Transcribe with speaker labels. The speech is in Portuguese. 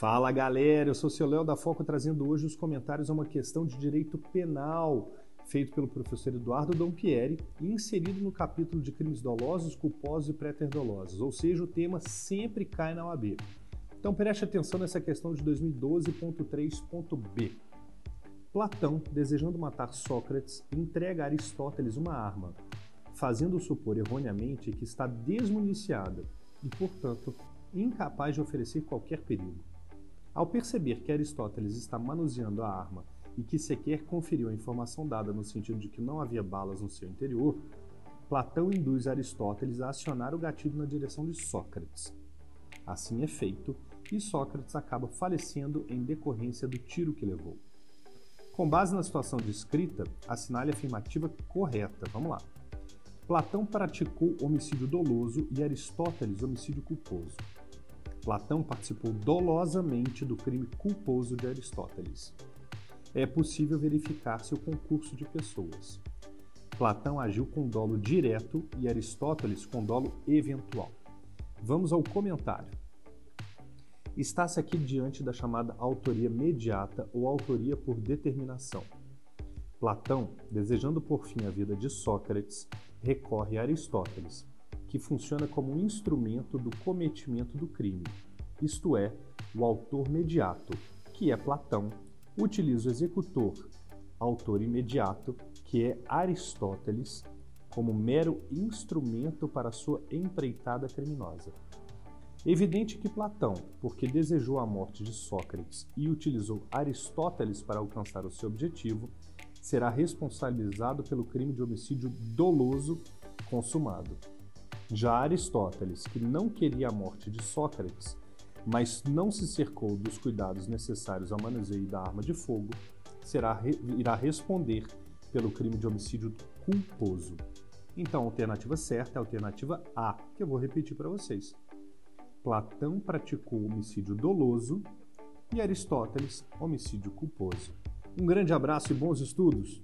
Speaker 1: Fala galera, eu sou o seu Léo da Foco trazendo hoje os comentários a uma questão de direito penal feito pelo professor Eduardo Dompieri e inserido no capítulo de crimes dolosos, culposos e préter-dolosos, ou seja, o tema sempre cai na OAB. Então preste atenção nessa questão de 2012.3.b. Platão, desejando matar Sócrates, entrega a Aristóteles uma arma, fazendo supor erroneamente que está desmuniciada e, portanto, incapaz de oferecer qualquer perigo. Ao perceber que Aristóteles está manuseando a arma e que sequer conferiu a informação dada no sentido de que não havia balas no seu interior, Platão induz Aristóteles a acionar o gatilho na direção de Sócrates. Assim é feito, e Sócrates acaba falecendo em decorrência do tiro que levou. Com base na situação descrita, assinale a afirmativa correta. Vamos lá. Platão praticou homicídio doloso e Aristóteles homicídio culposo. Platão participou dolosamente do crime culposo de Aristóteles. É possível verificar seu concurso de pessoas. Platão agiu com dolo direto e Aristóteles com dolo eventual. Vamos ao comentário. Está-se aqui diante da chamada autoria mediata ou autoria por determinação. Platão, desejando por fim a vida de Sócrates, recorre a Aristóteles, que funciona como um instrumento do cometimento do crime, isto é, o autor mediato, que é Platão, utiliza o executor, autor imediato, que é Aristóteles, como mero instrumento para sua empreitada criminosa. Evidente que Platão, porque desejou a morte de Sócrates e utilizou Aristóteles para alcançar o seu objetivo, será responsabilizado pelo crime de homicídio doloso consumado. Já Aristóteles, que não queria a morte de Sócrates, mas não se cercou dos cuidados necessários ao manuseio da arma de fogo, será, irá responder pelo crime de homicídio culposo. Então, a alternativa certa é a alternativa A, que eu vou repetir para vocês. Platão praticou homicídio doloso e Aristóteles homicídio culposo. Um grande abraço e bons estudos!